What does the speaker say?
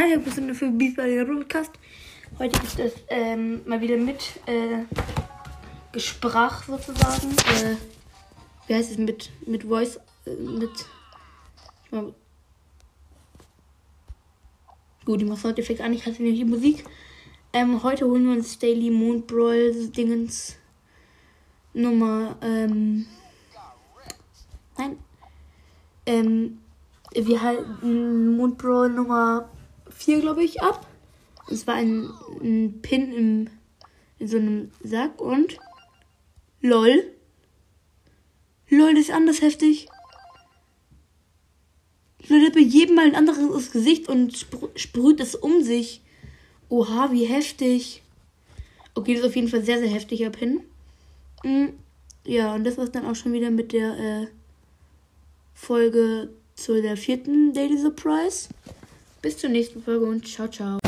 Hi, wir sind für Beefball Podcast. Heute gibt es ähm, mal wieder mit äh, Gesprach sozusagen. Äh, wie heißt es mit, mit Voice? Äh, mit. Mal, gut, ich mache Soundeffekt an, ich hatte nämlich die Musik. Ähm, heute holen wir uns Daily Moon Brawl Dingens Nummer. Ähm, nein. Ähm, wir halten Moonbro Nummer 4, glaube ich, ab. Es war ein, ein Pin im, in so einem Sack und LOL. LOL ist anders heftig. LOL hat bei jedem mal ein anderes Gesicht und sprüht es um sich. Oha, wie heftig. Okay, das ist auf jeden Fall sehr, sehr heftiger Pin. Mhm. Ja, und das war's dann auch schon wieder mit der äh, Folge zu der vierten Daily Surprise. Bis zur nächsten Folge und ciao, ciao.